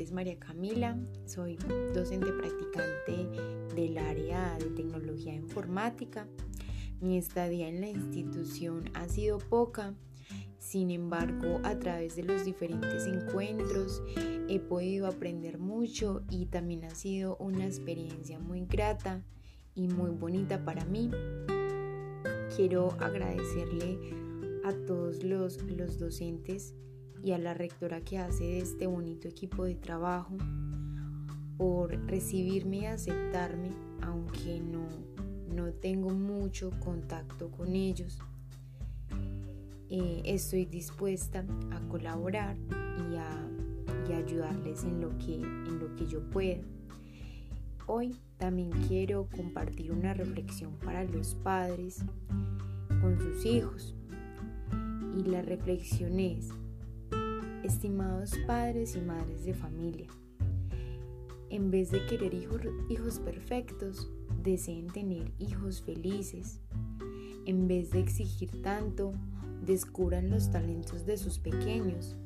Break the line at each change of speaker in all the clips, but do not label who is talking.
es María Camila, soy docente practicante del área de tecnología informática. Mi estadía en la institución ha sido poca, sin embargo, a través de los diferentes encuentros he podido aprender mucho y también ha sido una experiencia muy grata y muy bonita para mí. Quiero agradecerle a todos los, los docentes y a la rectora que hace de este bonito equipo de trabajo por recibirme y aceptarme, aunque no, no tengo mucho contacto con ellos. Eh, estoy dispuesta a colaborar y a, ayudarles en lo, que, en lo que yo pueda. Hoy también quiero compartir una reflexión para los padres con sus hijos. Y la reflexión es, estimados padres y madres de familia, en vez de querer hijos, hijos perfectos, deseen tener hijos felices. En vez de exigir tanto, descubran los talentos de sus pequeños.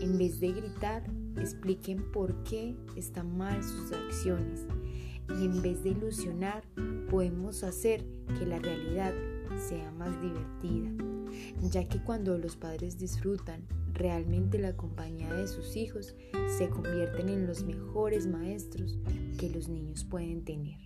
En vez de gritar, expliquen por qué están mal sus acciones. Y en vez de ilusionar, podemos hacer que la realidad sea más divertida, ya que cuando los padres disfrutan realmente la compañía de sus hijos, se convierten en los mejores maestros que los niños pueden tener.